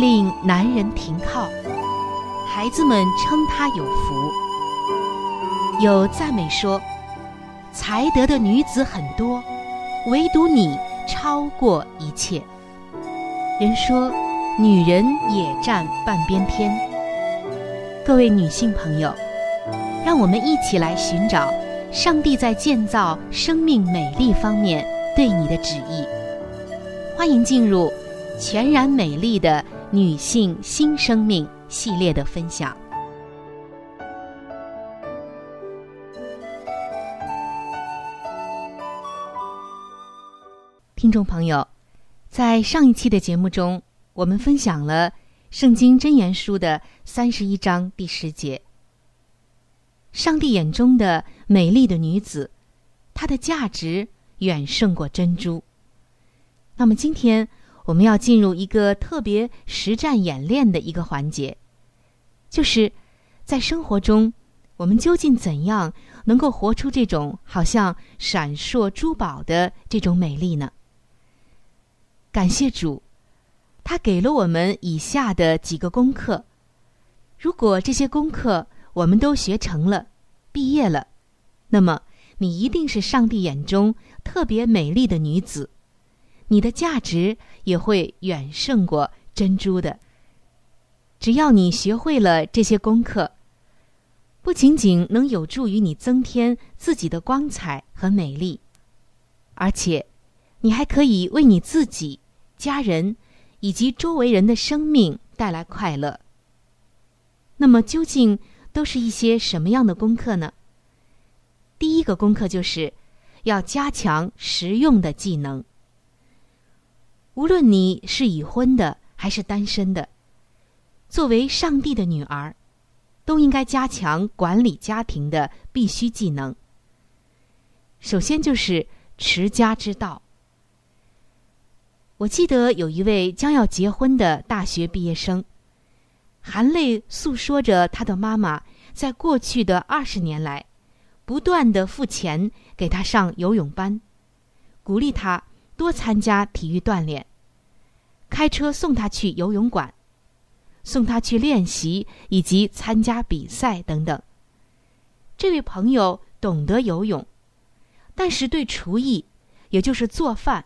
令男人停靠，孩子们称他有福。有赞美说，才德的女子很多，唯独你超过一切。人说，女人也占半边天。各位女性朋友，让我们一起来寻找上帝在建造生命美丽方面对你的旨意。欢迎进入全然美丽的。女性新生命系列的分享，听众朋友，在上一期的节目中，我们分享了《圣经真言书》的三十一章第十节。上帝眼中的美丽的女子，她的价值远胜过珍珠。那么今天。我们要进入一个特别实战演练的一个环节，就是在生活中，我们究竟怎样能够活出这种好像闪烁珠宝的这种美丽呢？感谢主，他给了我们以下的几个功课。如果这些功课我们都学成了，毕业了，那么你一定是上帝眼中特别美丽的女子。你的价值也会远胜过珍珠的。只要你学会了这些功课，不仅仅能有助于你增添自己的光彩和美丽，而且你还可以为你自己、家人以及周围人的生命带来快乐。那么，究竟都是一些什么样的功课呢？第一个功课就是要加强实用的技能。无论你是已婚的还是单身的，作为上帝的女儿，都应该加强管理家庭的必须技能。首先就是持家之道。我记得有一位将要结婚的大学毕业生，含泪诉说着他的妈妈在过去的二十年来，不断的付钱给他上游泳班，鼓励他多参加体育锻炼。开车送他去游泳馆，送他去练习以及参加比赛等等。这位朋友懂得游泳，但是对厨艺，也就是做饭，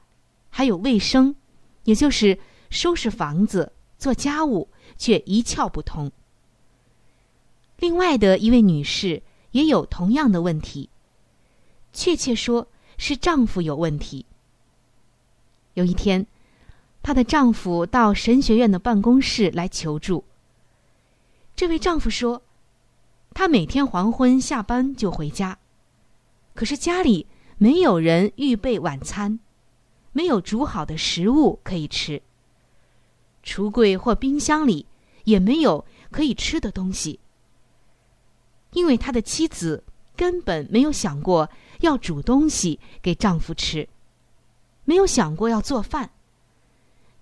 还有卫生，也就是收拾房子、做家务，却一窍不通。另外的一位女士也有同样的问题，确切说是丈夫有问题。有一天，她的丈夫到神学院的办公室来求助。这位丈夫说，他每天黄昏下班就回家，可是家里没有人预备晚餐，没有煮好的食物可以吃，橱柜或冰箱里也没有可以吃的东西。因为他的妻子根本没有想过要煮东西给丈夫吃，没有想过要做饭。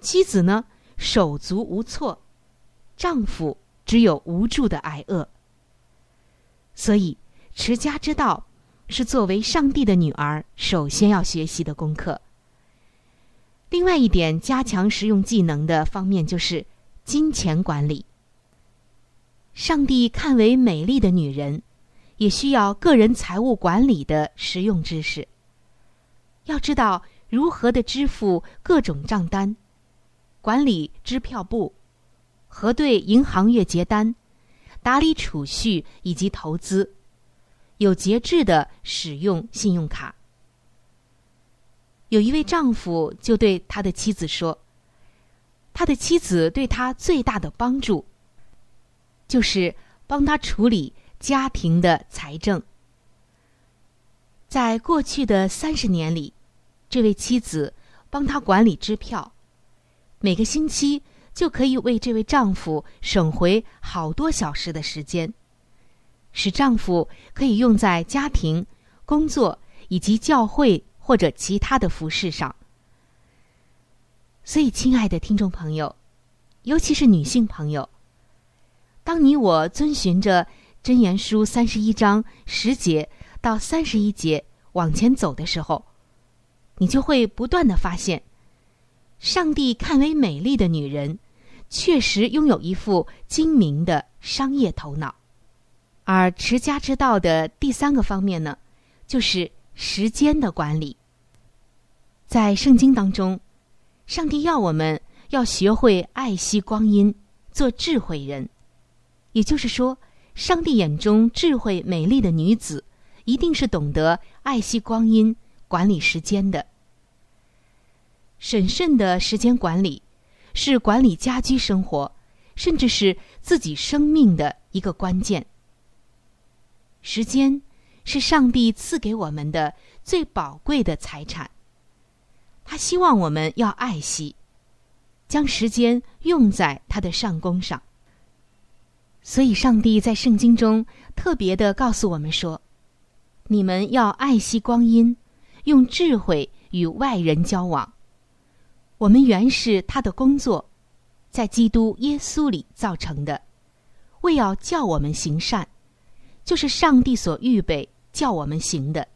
妻子呢手足无措，丈夫只有无助的挨饿。所以持家之道是作为上帝的女儿首先要学习的功课。另外一点加强实用技能的方面就是金钱管理。上帝看为美丽的女人，也需要个人财务管理的实用知识。要知道如何的支付各种账单，管理支票簿，核对银行月结单，打理储蓄以及投资，有节制的使用信用卡。有一位丈夫就对他的妻子说：“他的妻子对他最大的帮助。”就是帮他处理家庭的财政。在过去的三十年里，这位妻子帮他管理支票，每个星期就可以为这位丈夫省回好多小时的时间，使丈夫可以用在家庭、工作以及教会或者其他的服饰上。所以，亲爱的听众朋友，尤其是女性朋友。当你我遵循着《箴言书》三十一章十节到三十一节往前走的时候，你就会不断的发现，上帝看为美丽的女人，确实拥有一副精明的商业头脑。而持家之道的第三个方面呢，就是时间的管理。在圣经当中，上帝要我们要学会爱惜光阴，做智慧人。也就是说，上帝眼中智慧美丽的女子，一定是懂得爱惜光阴、管理时间的。审慎的时间管理，是管理家居生活，甚至是自己生命的一个关键。时间是上帝赐给我们的最宝贵的财产，他希望我们要爱惜，将时间用在他的上工上。所以，上帝在圣经中特别的告诉我们说：“你们要爱惜光阴，用智慧与外人交往。我们原是他的工作，在基督耶稣里造成的，为要叫我们行善，就是上帝所预备叫我们行的。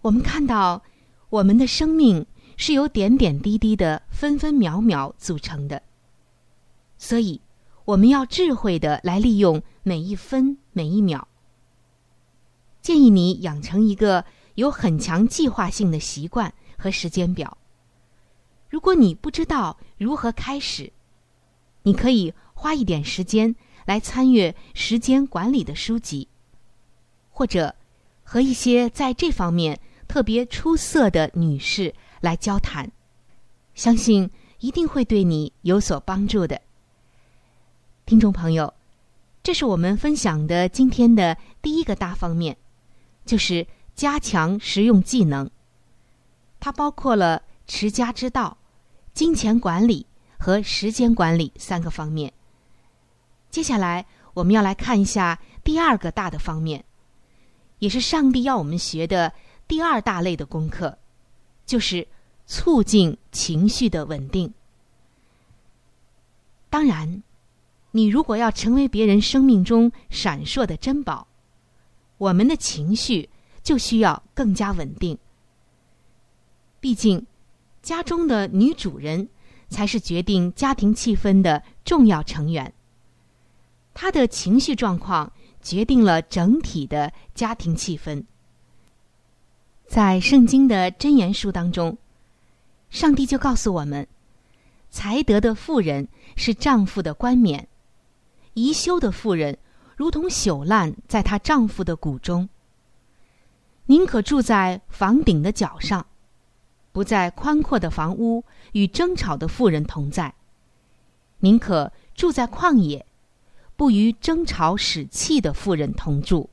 我们看到，我们的生命是由点点滴滴的分分秒秒组成的，所以。”我们要智慧的来利用每一分每一秒。建议你养成一个有很强计划性的习惯和时间表。如果你不知道如何开始，你可以花一点时间来参阅时间管理的书籍，或者和一些在这方面特别出色的女士来交谈，相信一定会对你有所帮助的。听众朋友，这是我们分享的今天的第一个大方面，就是加强实用技能。它包括了持家之道、金钱管理和时间管理三个方面。接下来我们要来看一下第二个大的方面，也是上帝要我们学的第二大类的功课，就是促进情绪的稳定。当然。你如果要成为别人生命中闪烁的珍宝，我们的情绪就需要更加稳定。毕竟，家中的女主人才是决定家庭气氛的重要成员。她的情绪状况决定了整体的家庭气氛。在圣经的箴言书当中，上帝就告诉我们：才德的妇人是丈夫的冠冕。宜修的妇人，如同朽烂在她丈夫的谷中。宁可住在房顶的角上，不在宽阔的房屋与争吵的妇人同在；宁可住在旷野，不与争吵使气的妇人同住。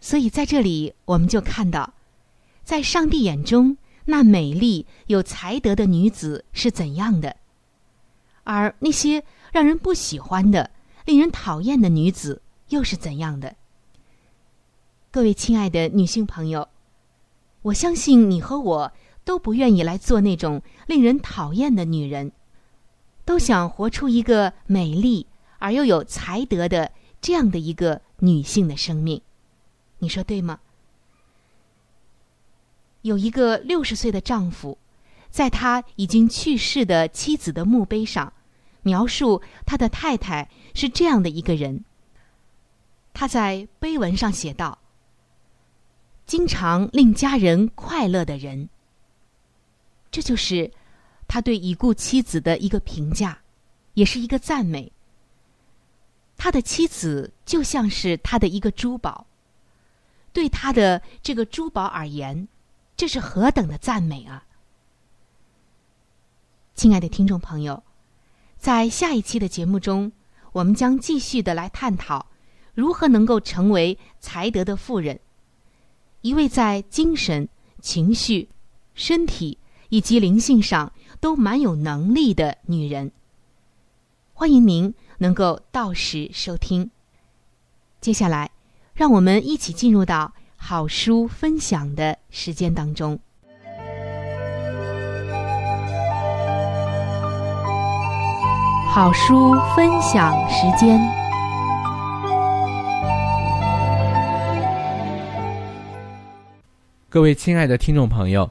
所以在这里，我们就看到，在上帝眼中，那美丽有才德的女子是怎样的，而那些让人不喜欢的、令人讨厌的女子又是怎样的。各位亲爱的女性朋友，我相信你和我都不愿意来做那种令人讨厌的女人，都想活出一个美丽而又有才德的这样的一个女性的生命。你说对吗？有一个六十岁的丈夫，在他已经去世的妻子的墓碑上，描述他的太太是这样的一个人。他在碑文上写道。经常令家人快乐的人，这就是他对已故妻子的一个评价，也是一个赞美。他的妻子就像是他的一个珠宝，对他的这个珠宝而言，这是何等的赞美啊！亲爱的听众朋友，在下一期的节目中，我们将继续的来探讨如何能够成为才德的妇人。一位在精神、情绪、身体以及灵性上都蛮有能力的女人。欢迎您能够到时收听。接下来，让我们一起进入到好书分享的时间当中。好书分享时间。各位亲爱的听众朋友，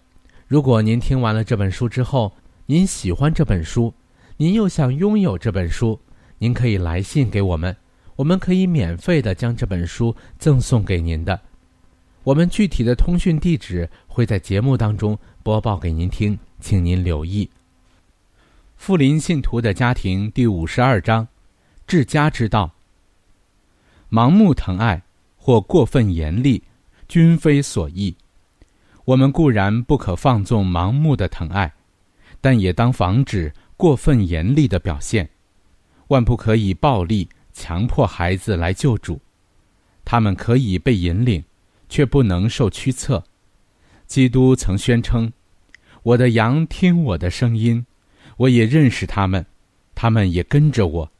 如果您听完了这本书之后，您喜欢这本书，您又想拥有这本书，您可以来信给我们，我们可以免费的将这本书赠送给您的。我们具体的通讯地址会在节目当中播报给您听，请您留意。富林信徒的家庭第五十二章：治家之道。盲目疼爱或过分严厉，均非所宜。我们固然不可放纵盲目的疼爱，但也当防止过分严厉的表现。万不可以暴力强迫孩子来救主，他们可以被引领，却不能受驱策。基督曾宣称：“我的羊听我的声音，我也认识他们，他们也跟着我。”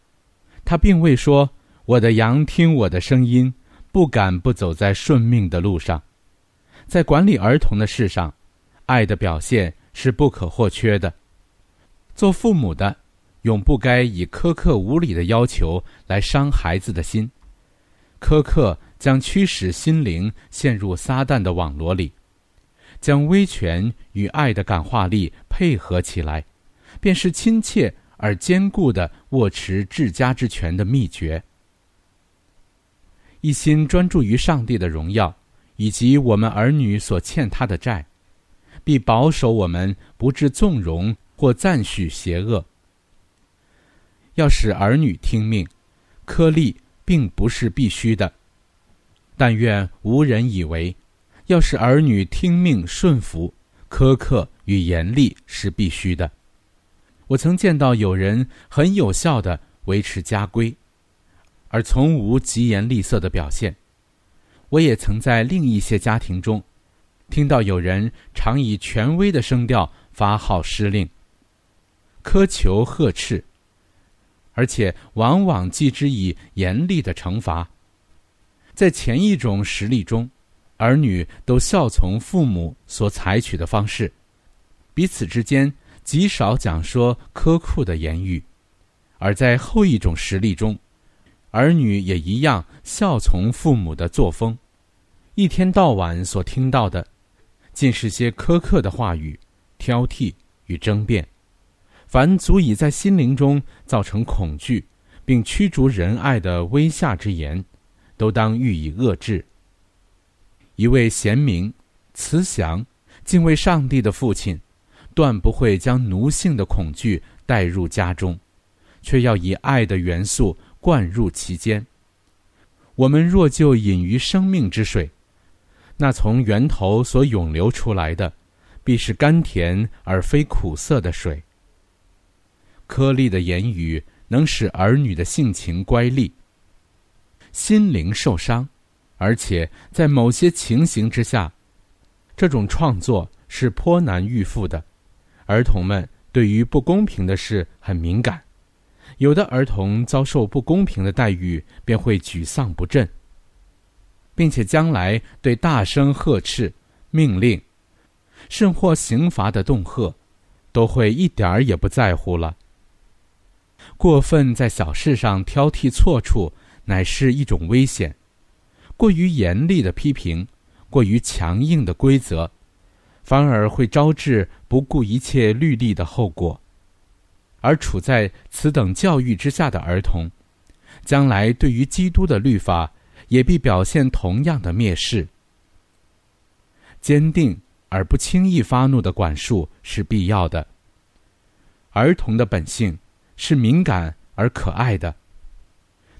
他并未说：“我的羊听我的声音，不敢不走在顺命的路上。”在管理儿童的事上，爱的表现是不可或缺的。做父母的，永不该以苛刻无理的要求来伤孩子的心。苛刻将驱使心灵陷入撒旦的网罗里。将威权与爱的感化力配合起来，便是亲切而坚固的握持治家之权的秘诀。一心专注于上帝的荣耀。以及我们儿女所欠他的债，必保守我们不致纵容或赞许邪恶。要使儿女听命，苛利并不是必须的，但愿无人以为，要使儿女听命顺服，苛刻与严厉是必须的。我曾见到有人很有效的维持家规，而从无疾言厉色的表现。我也曾在另一些家庭中，听到有人常以权威的声调发号施令，苛求呵斥，而且往往记之以严厉的惩罚。在前一种实例中，儿女都效从父母所采取的方式，彼此之间极少讲说苛酷的言语；而在后一种实例中，儿女也一样效从父母的作风。一天到晚所听到的，尽是些苛刻的话语、挑剔与争辩。凡足以在心灵中造成恐惧，并驱逐仁爱的威吓之言，都当予以遏制。一位贤明、慈祥、敬畏上帝的父亲，断不会将奴性的恐惧带入家中，却要以爱的元素灌入其间。我们若就饮于生命之水。那从源头所涌流出来的，必是甘甜而非苦涩的水。颗粒的言语能使儿女的性情乖戾，心灵受伤，而且在某些情形之下，这种创作是颇难预复的。儿童们对于不公平的事很敏感，有的儿童遭受不公平的待遇，便会沮丧不振。并且将来对大声呵斥、命令，甚或刑罚的恫吓，都会一点儿也不在乎了。过分在小事上挑剔错处，乃是一种危险；过于严厉的批评，过于强硬的规则，反而会招致不顾一切律例的后果。而处在此等教育之下的儿童，将来对于基督的律法。也必表现同样的蔑视。坚定而不轻易发怒的管束是必要的。儿童的本性是敏感而可爱的，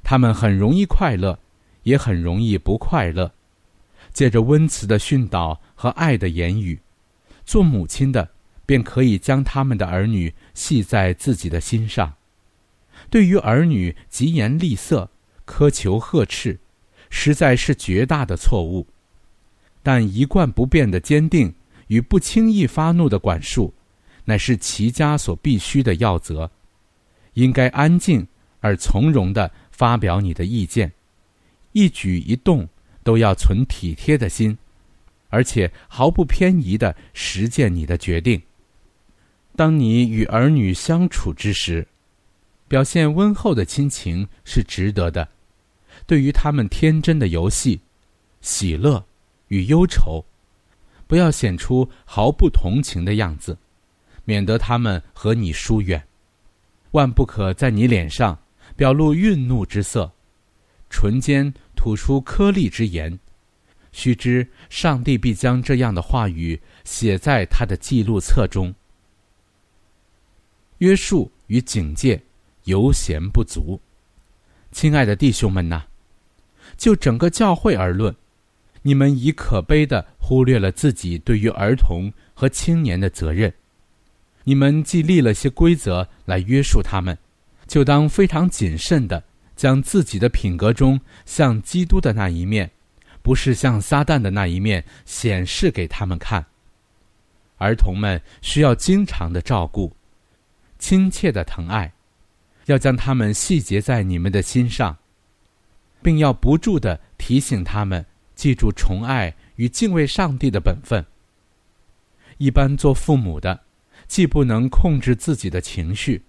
他们很容易快乐，也很容易不快乐。借着温慈的训导和爱的言语，做母亲的便可以将他们的儿女系在自己的心上。对于儿女疾言厉色、苛求呵斥。实在是绝大的错误，但一贯不变的坚定与不轻易发怒的管束，乃是齐家所必须的要则。应该安静而从容地发表你的意见，一举一动都要存体贴的心，而且毫不偏移地实践你的决定。当你与儿女相处之时，表现温厚的亲情是值得的。对于他们天真的游戏、喜乐与忧愁，不要显出毫不同情的样子，免得他们和你疏远。万不可在你脸上表露愠怒之色，唇间吐出颗粒之言。须知上帝必将这样的话语写在他的记录册中。约束与警戒犹嫌不足，亲爱的弟兄们呐！就整个教会而论，你们已可悲的忽略了自己对于儿童和青年的责任。你们既立了些规则来约束他们，就当非常谨慎的将自己的品格中像基督的那一面，不是像撒旦的那一面显示给他们看。儿童们需要经常的照顾，亲切的疼爱，要将他们细节在你们的心上。并要不住的提醒他们记住宠爱与敬畏上帝的本分。一般做父母的，既不能控制自己的情绪，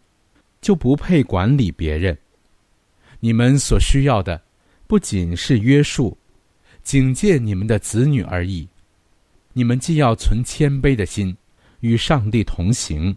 就不配管理别人。你们所需要的，不仅是约束、警戒你们的子女而已。你们既要存谦卑的心，与上帝同行，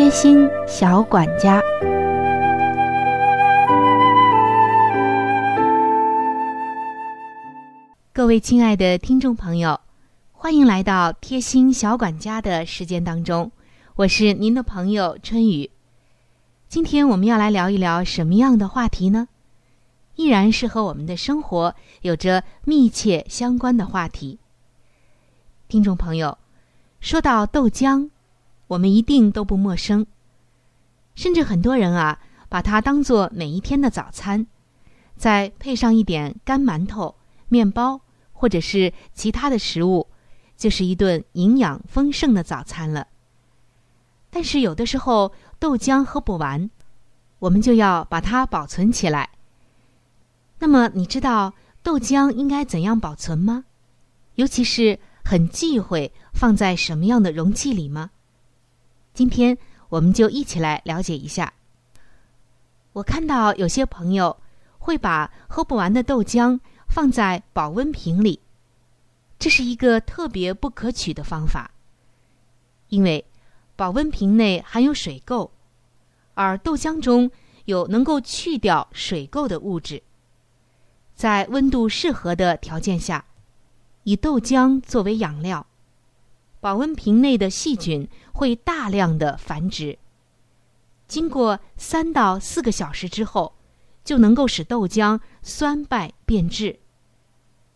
贴心小管家，各位亲爱的听众朋友。欢迎来到贴心小管家的时间当中，我是您的朋友春雨。今天我们要来聊一聊什么样的话题呢？依然是和我们的生活有着密切相关的话题。听众朋友，说到豆浆，我们一定都不陌生，甚至很多人啊，把它当做每一天的早餐，再配上一点干馒头、面包或者是其他的食物。就是一顿营养丰盛的早餐了。但是有的时候豆浆喝不完，我们就要把它保存起来。那么你知道豆浆应该怎样保存吗？尤其是很忌讳放在什么样的容器里吗？今天我们就一起来了解一下。我看到有些朋友会把喝不完的豆浆放在保温瓶里。这是一个特别不可取的方法，因为保温瓶内含有水垢，而豆浆中有能够去掉水垢的物质。在温度适合的条件下，以豆浆作为养料，保温瓶内的细菌会大量的繁殖。经过三到四个小时之后，就能够使豆浆酸败变质。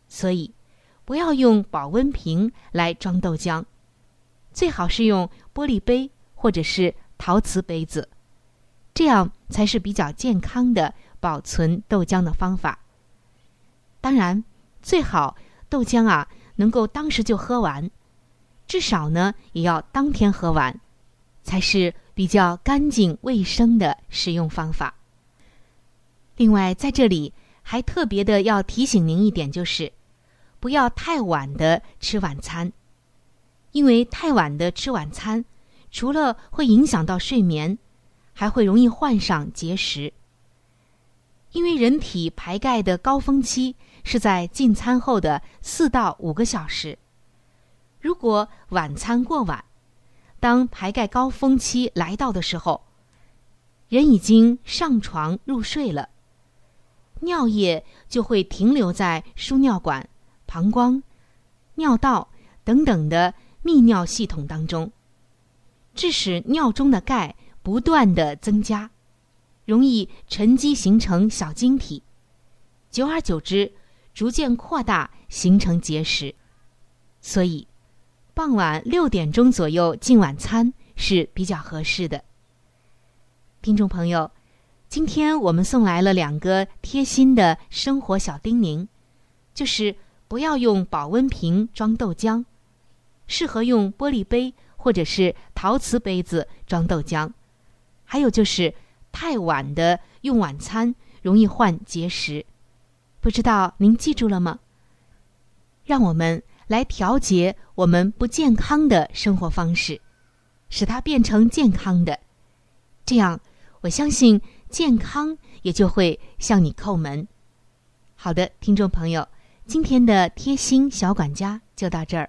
所以。不要用保温瓶来装豆浆，最好是用玻璃杯或者是陶瓷杯子，这样才是比较健康的保存豆浆的方法。当然，最好豆浆啊能够当时就喝完，至少呢也要当天喝完，才是比较干净卫生的使用方法。另外，在这里还特别的要提醒您一点，就是。不要太晚的吃晚餐，因为太晚的吃晚餐，除了会影响到睡眠，还会容易患上结石。因为人体排钙的高峰期是在进餐后的四到五个小时，如果晚餐过晚，当排钙高峰期来到的时候，人已经上床入睡了，尿液就会停留在输尿管。膀胱、尿道等等的泌尿系统当中，致使尿中的钙不断的增加，容易沉积形成小晶体，久而久之，逐渐扩大形成结石。所以，傍晚六点钟左右进晚餐是比较合适的。听众朋友，今天我们送来了两个贴心的生活小叮咛，就是。不要用保温瓶装豆浆，适合用玻璃杯或者是陶瓷杯子装豆浆。还有就是太晚的用晚餐容易患结石，不知道您记住了吗？让我们来调节我们不健康的生活方式，使它变成健康的，这样我相信健康也就会向你叩门。好的，听众朋友。今天的贴心小管家就到这儿。